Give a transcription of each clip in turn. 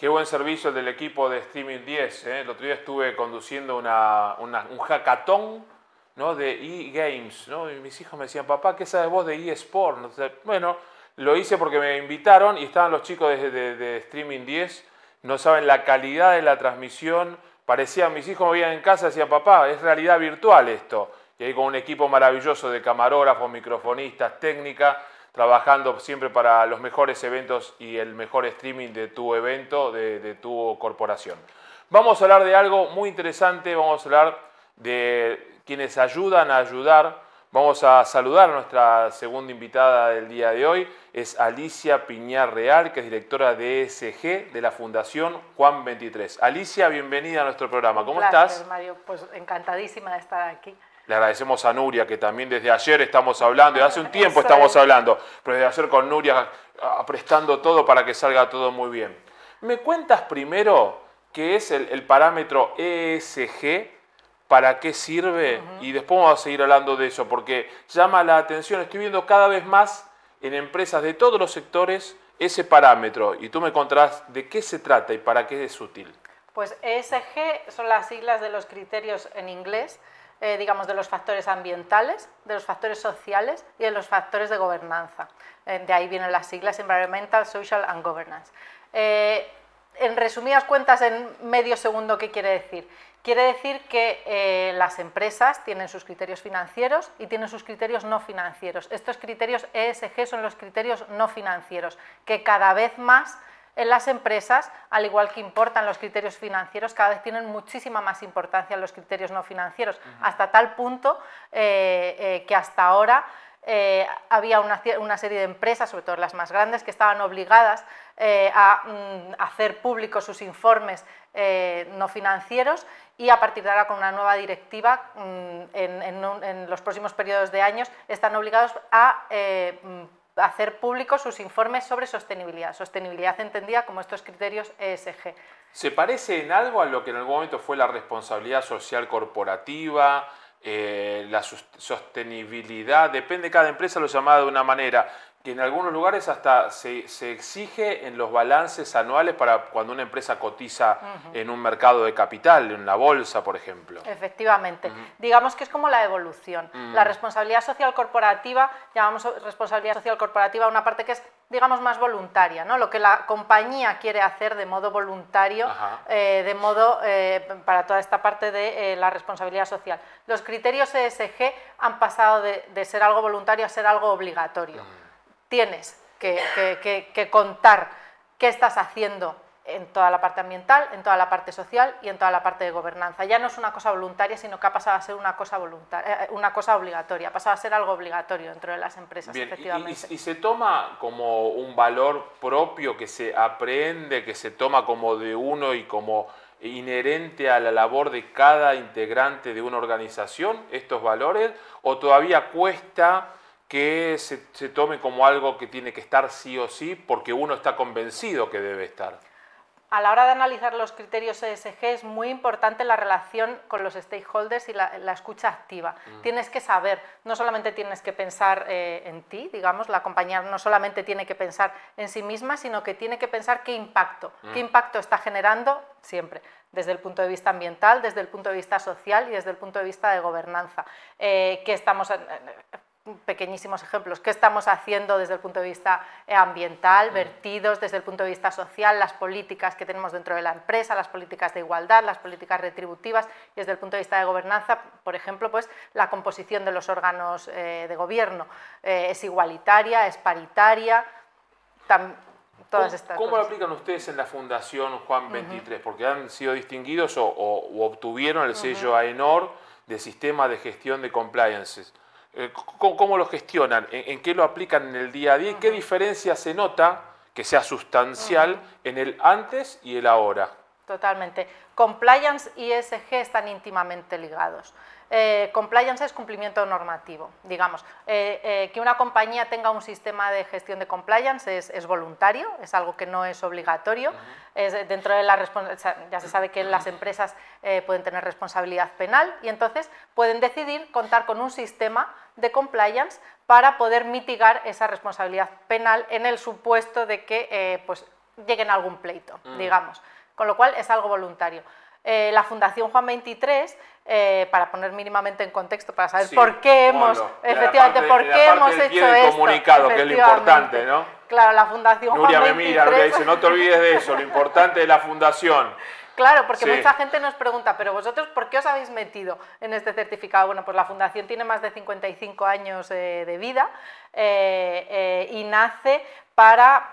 Qué buen servicio el del equipo de Streaming 10. ¿eh? El otro día estuve conduciendo una, un hackathon ¿no? de e-games. ¿no? Y mis hijos me decían, papá, ¿qué sabes vos de eSport? Bueno, lo hice porque me invitaron y estaban los chicos de, de, Streaming 10. No saben la calidad de la transmisión. Parecía, mis hijos me veían en casa y decían, papá, es realidad virtual esto. Y ahí con un equipo maravilloso de camarógrafos, microfonistas, técnica trabajando siempre para los mejores eventos y el mejor streaming de tu evento, de, tu corporación. Vamos a hablar de algo muy interesante, vamos a hablar de quienes ayudan a ayudar. Vamos a saludar a nuestra segunda invitada del día de hoy, es Alicia Piñar Real, que es directora de ESG de la Fundación Juan 23. Alicia, bienvenida a nuestro programa. ¿Cómo estás? Mario, pues encantadísima de estar aquí. Le agradecemos a Nuria, que también desde ayer estamos hablando, y hace un tiempo estamos hablando, pero desde ayer con Nuria prestando todo para que salga todo muy bien. ¿Me cuentas primero qué es el, parámetro ESG? ¿Para qué sirve? Y después vamos a seguir hablando de eso, porque llama la atención, estoy viendo cada vez más en empresas de todos los sectores ese parámetro, y tú me contarás de qué se trata y para qué es útil. Pues ESG son las siglas de los criterios en inglés eh, digamos, de los factores ambientales, de los factores sociales y de los factores de gobernanza. Eh, de ahí vienen las siglas Environmental, Social and Governance. Eh, en resumidas cuentas, en medio segundo, ¿qué quiere decir? Quiere decir que las empresas tienen sus criterios financieros y tienen sus criterios no financieros. Estos criterios ESG son los criterios no financieros, que cada vez más en las empresas, al igual que importan los criterios financieros, cada vez tienen muchísima más importancia los criterios no financieros, hasta tal punto eh, eh, que hasta ahora eh, había una, serie de empresas, sobre todo las más grandes, que estaban obligadas a mm, hacer públicos sus informes no financieros y a partir de ahora con una nueva directiva mm, en, los próximos periodos de años están obligados a mm, hacer públicos sus informes sobre sostenibilidad, sostenibilidad entendida como estos criterios ESG. ¿Se parece en algo a lo que en algún momento fue la responsabilidad social corporativa, eh, la sostenibilidad? Depende, cada empresa lo llama de una manera que en algunos lugares hasta se, exige en los balances anuales para cuando una empresa cotiza en un mercado de capital, en la bolsa, por ejemplo. Efectivamente. Digamos que es como la evolución. La responsabilidad social corporativa, llamamos responsabilidad social corporativa una parte que es, digamos, más voluntaria, ¿no? Lo que la compañía quiere hacer de modo voluntario, eh, de modo eh, para toda esta parte de eh, la responsabilidad social. Los criterios ESG han pasado de, ser algo voluntario a ser algo obligatorio tienes que, contar qué estás haciendo en toda la parte ambiental, en toda la parte social y en toda la parte de gobernanza. Ya no es una cosa voluntaria, sino que ha pasado a ser una cosa, voluntaria, eh, una cosa obligatoria, ha pasado a ser algo obligatorio dentro de las empresas, efectivamente. Y, se toma como un valor propio que se aprende, que se toma como de uno y como inherente a la labor de cada integrante de una organización, estos valores, o todavía cuesta que se, se, tome como algo que tiene que estar sí o sí porque uno está convencido que debe estar. A la hora de analizar los criterios ESG es muy importante la relación con los stakeholders y la, escucha activa. Mm. Tienes que saber, no solamente tienes que pensar eh, en ti, digamos, la compañía no solamente tiene que pensar en sí misma, sino que tiene que pensar qué impacto, qué mm. impacto está generando siempre, desde el punto de vista ambiental, desde el punto de vista social y desde el punto de vista de gobernanza. Eh, que estamos, pequeñísimos ejemplos, qué estamos haciendo desde el punto de vista eh, ambiental, mm. vertidos, desde el punto de vista social, las políticas que tenemos dentro de la empresa, las políticas de igualdad, las políticas retributivas y desde el punto de vista de gobernanza, por ejemplo, pues la composición de los órganos eh, de gobierno eh, es igualitaria, es paritaria, todas estas ¿Cómo lo aplican ustedes en la Fundación Juan 23? Porque han sido distinguidos o, obtuvieron el sello AENOR de Sistema de Gestión de Compliances. Eh, ¿Cómo, lo gestionan? ¿En, qué lo aplican en el día a día? ¿Y qué diferencia se nota que sea sustancial en el antes y el ahora? Totalmente. Compliance y ESG están íntimamente ligados. Eh, compliance es cumplimiento normativo, digamos. Eh, que una compañía tenga un sistema de gestión de compliance es, voluntario, es algo que no es obligatorio. es dentro de la ya se sabe que las empresas pueden tener responsabilidad penal y entonces pueden decidir contar con un sistema de compliance para poder mitigar esa responsabilidad penal en el supuesto de que pues, lleguen a algún pleito, digamos. Con lo cual es algo voluntario. Eh, la Fundación Juan 23, eh, para poner mínimamente en contexto, para saber Sí, por qué hemos, ponlo. efectivamente, parte- por qué hemos hecho esto. comunicado, que es lo importante, ¿no? Claro, la Fundación Nuria Juan me 23. mira, Nuria dice, no te olvides de eso, lo importante de la fundación. Claro, porque Sí. mucha gente nos pregunta, pero vosotros, ¿por qué os habéis metido en este certificado? Bueno, pues la Fundación tiene más de 55 años eh, de vida eh, eh, y nace para,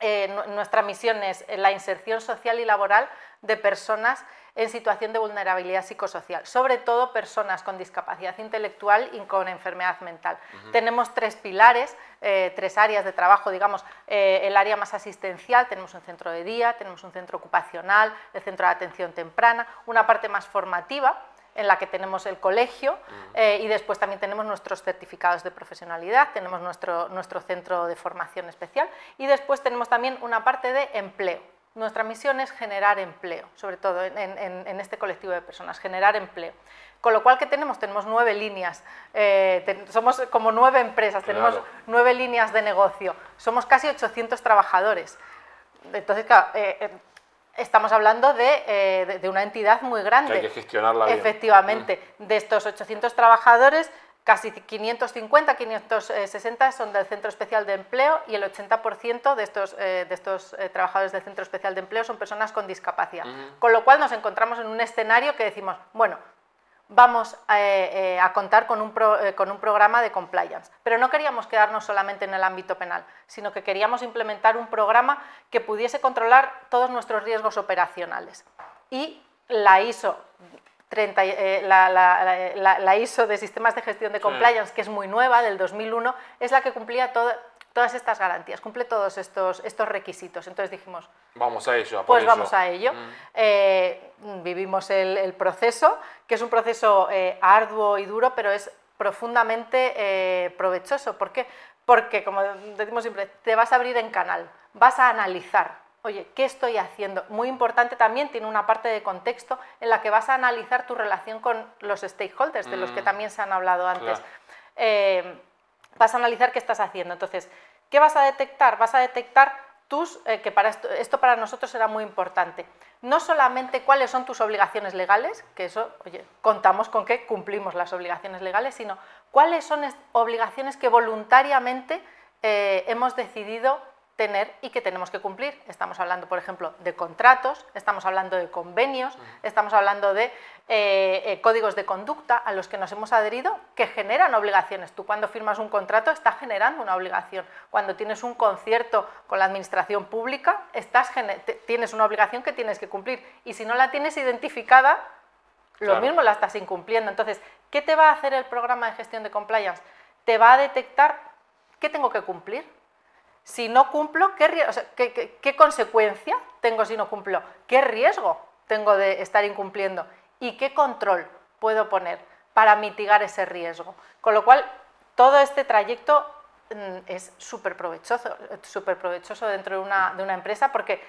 nu- nuestra misión es la inserción social y laboral de personas en situación de vulnerabilidad psicosocial, sobre todo personas con discapacidad intelectual y con enfermedad mental. Tenemos tres pilares, eh, tres áreas de trabajo, digamos, eh, el área más asistencial, tenemos un centro de día, tenemos un centro ocupacional, el centro de atención temprana, una parte más formativa, en la que tenemos el colegio eh, y después también tenemos nuestros certificados de profesionalidad, tenemos nuestro, nuestro centro de formación especial y después tenemos también una parte de empleo. Nuestra misión es generar empleo, sobre todo en, en- en este colectivo de personas, generar empleo. Con lo cual, ¿qué tenemos? Tenemos nueve líneas, eh, ten- somos como nueve empresas, tenemos nueve líneas de negocio, somos casi 800 trabajadores. Entonces, claro, eh, eh, estamos hablando de, eh, una entidad muy grande. Que hay que gestionarla bien. Efectivamente, de estos 800 trabajadores, casi 550, 560 son del Centro Especial de Empleo y el 80% de estos, eh, de estos eh, trabajadores del Centro Especial de Empleo son personas con discapacidad. Con lo cual nos encontramos en un escenario que decimos, bueno, vamos eh, eh, a contar con un, pro- eh, con un programa de compliance. Pero no queríamos quedarnos solamente en el ámbito penal, sino que queríamos implementar un programa que pudiese controlar todos nuestros riesgos operacionales. Y la ISO 30, eh, la, la- la- la ISO de Sistemas de Gestión de Compliance, que es muy nueva, del 2001, es la que cumplía todo- todas estas garantías, cumple todos estos, estos requisitos. Entonces dijimos, Vamos a ello. a pues vamos a ello. Eh, vivimos el, el proceso, que es un proceso eh, arduo y duro, pero es profundamente provechoso. ¿Por qué? Porque, como decimos siempre, te vas a abrir en canal, vas a analizar. Oye, ¿qué estoy haciendo? Muy importante también, tiene una parte de contexto en la que vas a analizar tu relación con los stakeholders, de los que también se han hablado antes. Claro. Eh, vas a analizar qué estás haciendo. Entonces, ¿qué vas a detectar? Vas a detectar tus, eh, que para esto, esto para nosotros era muy importante. No solamente cuáles son tus obligaciones legales, que eso, oye, contamos con que cumplimos las obligaciones legales, sino cuáles son obligaciones que voluntariamente eh, hemos decidido tener y que tenemos que cumplir. Estamos hablando, por ejemplo, de contratos, estamos hablando de convenios, estamos hablando de eh, eh, códigos de conducta a los que nos hemos adherido que generan obligaciones. Tú cuando firmas un contrato estás generando una obligación. Cuando tienes un concierto con la administración pública, estás tienes una obligación que tienes que cumplir. Y si no la tienes identificada, lo Claro. mismo la estás incumpliendo. Entonces, ¿qué te va a hacer el programa de gestión de compliance? Te va a detectar qué tengo que cumplir. Si no cumplo, ¿qué, consecuencia tengo si no cumplo? ¿Qué riesgo tengo de estar incumpliendo? ¿Y qué control puedo poner para mitigar ese riesgo? Con lo cual, todo este trayecto mm, es súper provechoso, provechoso dentro de una, de una empresa porque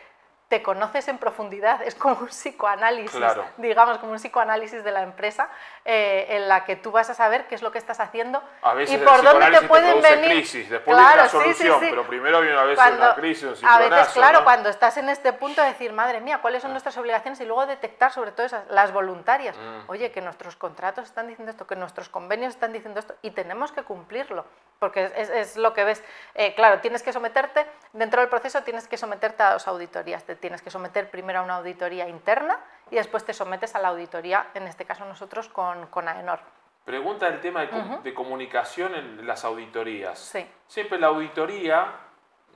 te conoces en profundidad, es como un psicoanálisis, Claro. digamos, como un psicoanálisis de la empresa, eh, en la que tú vas a saber qué es lo que estás haciendo A veces y el por dónde te pueden produce venir. crisis, después Claro, sí, la sí, solución, sí. pero primero viene a veces Cuando- una crisis, un a veces, claro, ¿no? cuando estás en este punto de decir, madre mía, ¿cuáles son nuestras obligaciones? Y luego detectar sobre todo esas, las voluntarias. Mm. Oye, que nuestros contratos están diciendo esto, que nuestros convenios están diciendo esto, y tenemos que cumplirlo, porque es, es- es lo que ves. Eh, claro, tienes que someterte, dentro del proceso tienes que someterte a dos auditorías. Te tienes que someter primero a una auditoría interna y después te sometes a la auditoría, en este caso nosotros, con, con AENOR. Pregunta el tema de, com- de comunicación en las auditorías. Sí. Siempre la auditoría,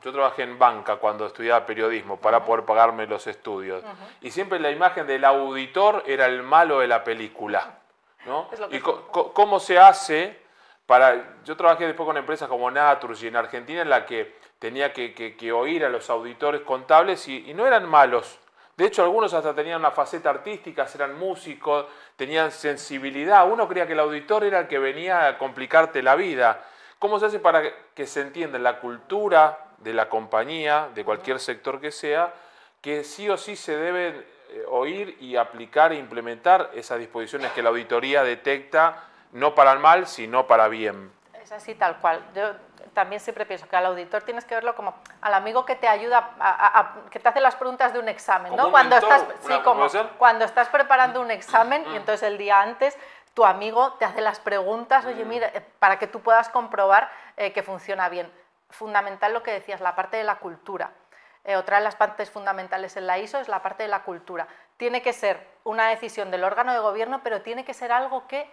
yo trabajé en banca cuando estudiaba periodismo para poder pagarme los estudios. Y siempre la imagen del auditor era el malo de la película. ¿no? ¿Y cómo se hace Yo trabajé después con empresas como Naturgy en Argentina en la que tenía que, oír a los auditores contables y, y no eran malos. De hecho, algunos hasta tenían una faceta artística, eran músicos, tenían sensibilidad. Uno creía que el auditor era el que venía a complicarte la vida. ¿Cómo se hace para que se entienda en la cultura de la compañía, de cualquier sector que sea, que sí o sí se deben eh, oír y aplicar e implementar esas disposiciones que la auditoría detecta, no para el mal, sino para bien? Es así tal cual. Yo también siempre pienso que al auditor tienes que verlo como al amigo que te ayuda, a, que te hace las preguntas de un examen, ¿no? Cuando estás, sí, como cuando estás preparando un examen y entonces el día antes tu amigo te hace las preguntas, oye, mira, eh, para que tú puedas comprobar eh, que funciona bien. Fundamental lo que decías, la parte de la cultura. Eh, otra de las partes fundamentales en la ISO es la parte de la cultura. Tiene que ser una decisión del órgano de gobierno, pero tiene que ser algo que,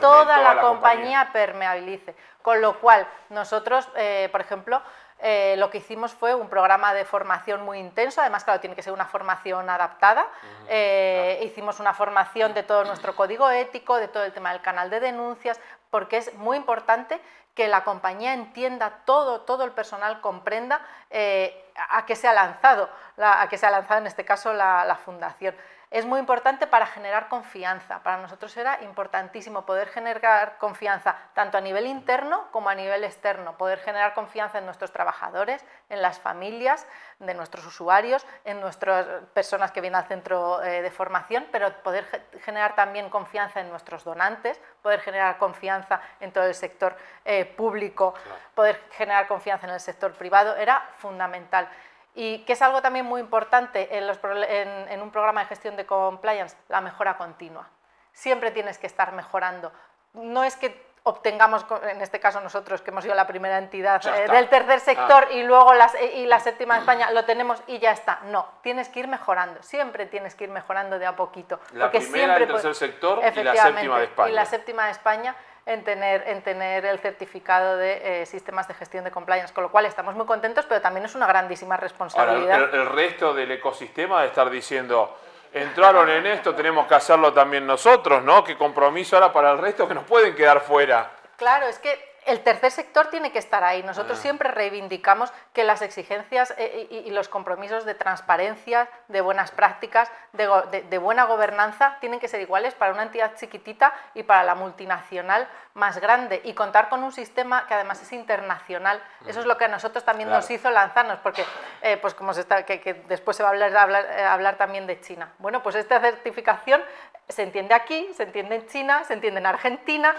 toda, la, compañía, permeabilice. Con lo cual, nosotros, por ejemplo, eh, lo que hicimos fue un programa de formación muy intenso, además, claro, tiene que ser una formación adaptada. Eh, hicimos una formación de todo nuestro código ético, de todo el tema del canal de denuncias, porque es muy importante que la compañía entienda todo, todo el personal comprenda eh, a qué se ha lanzado, a qué se ha lanzado en este caso la fundación es muy importante para generar confianza. Para nosotros era importantísimo poder generar confianza tanto a nivel interno como a nivel externo, poder generar confianza en nuestros trabajadores, en las familias de nuestros usuarios, en nuestras personas que vienen al centro eh, de formación, pero poder generar también confianza en nuestros donantes, poder generar confianza en todo el sector eh, público, poder generar confianza en el sector privado, era fundamental. Y que es algo también muy importante en, un programa de gestión de compliance, la mejora continua. Siempre tienes que estar mejorando. No es que obtengamos, en este caso nosotros, que hemos sido la primera entidad eh, del tercer sector y luego las, y la séptima de España, lo tenemos y ya está. No, tienes que ir mejorando, siempre tienes que ir mejorando de a poquito. La primera del tercer sector y la séptima de España. Y la séptima de España en tener, en tener el certificado de eh, sistemas de gestión de compliance, con lo cual estamos muy contentos, pero también es una grandísima responsabilidad. el, resto del ecosistema de estar diciendo, entraron en esto, tenemos que hacerlo también nosotros, ¿no? Qué compromiso ahora para el resto que nos pueden quedar fuera. Claro, es que el tercer sector tiene que estar ahí. Nosotros ah. siempre reivindicamos que las exigencias eh, y, los compromisos de transparencia, de buenas prácticas, de, buena gobernanza, tienen que ser iguales para una entidad chiquitita y para la multinacional más grande. Y contar con un sistema que además es internacional. Eso es lo que a nosotros también nos hizo lanzarnos, porque eh, pues como se está, que, después se va a hablar, eh, hablar, también de China. Bueno, pues esta certificación se entiende aquí, se entiende en China, se entiende en Argentina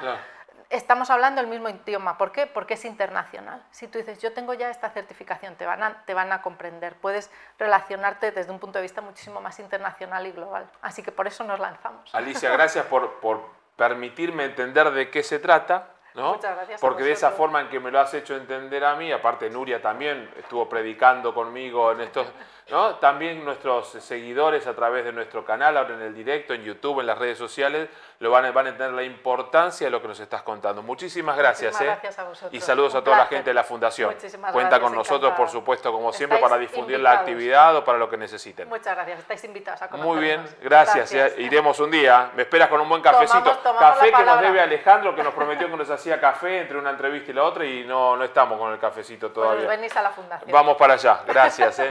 estamos hablando el mismo idioma. ¿Por qué? Porque es internacional. Si tú dices, yo tengo ya esta certificación, te van a, te van a comprender. Puedes relacionarte desde un punto de vista muchísimo más internacional y global. Así que por eso nos lanzamos. Alicia, gracias por, por permitirme entender de qué se trata. ¿no? Muchas gracias. Porque de esa forma en que me lo has hecho entender a mí, aparte Nuria también estuvo predicando conmigo en estos, ¿no? También nuestros seguidores a través de nuestro canal, ahora en el directo, en YouTube, en las redes sociales, lo van a, van a entender la importancia de lo que nos estás contando. Muchísimas gracias. ¿eh? gracias a vosotros. Y saludos a toda la gente de la Fundación. Cuenta con nosotros, por supuesto, como siempre, para difundir la actividad o para lo que necesiten. Muchas gracias. Estáis invitados a Muy bien, gracias. ¿eh? Iremos un día. Me esperas con un buen cafecito. café que nos debe Alejandro, que nos prometió que nos hacía café entre una entrevista y la otra y no, no estamos con el cafecito pues todavía. venís a la Fundación. Vamos para allá. Gracias. ¿eh?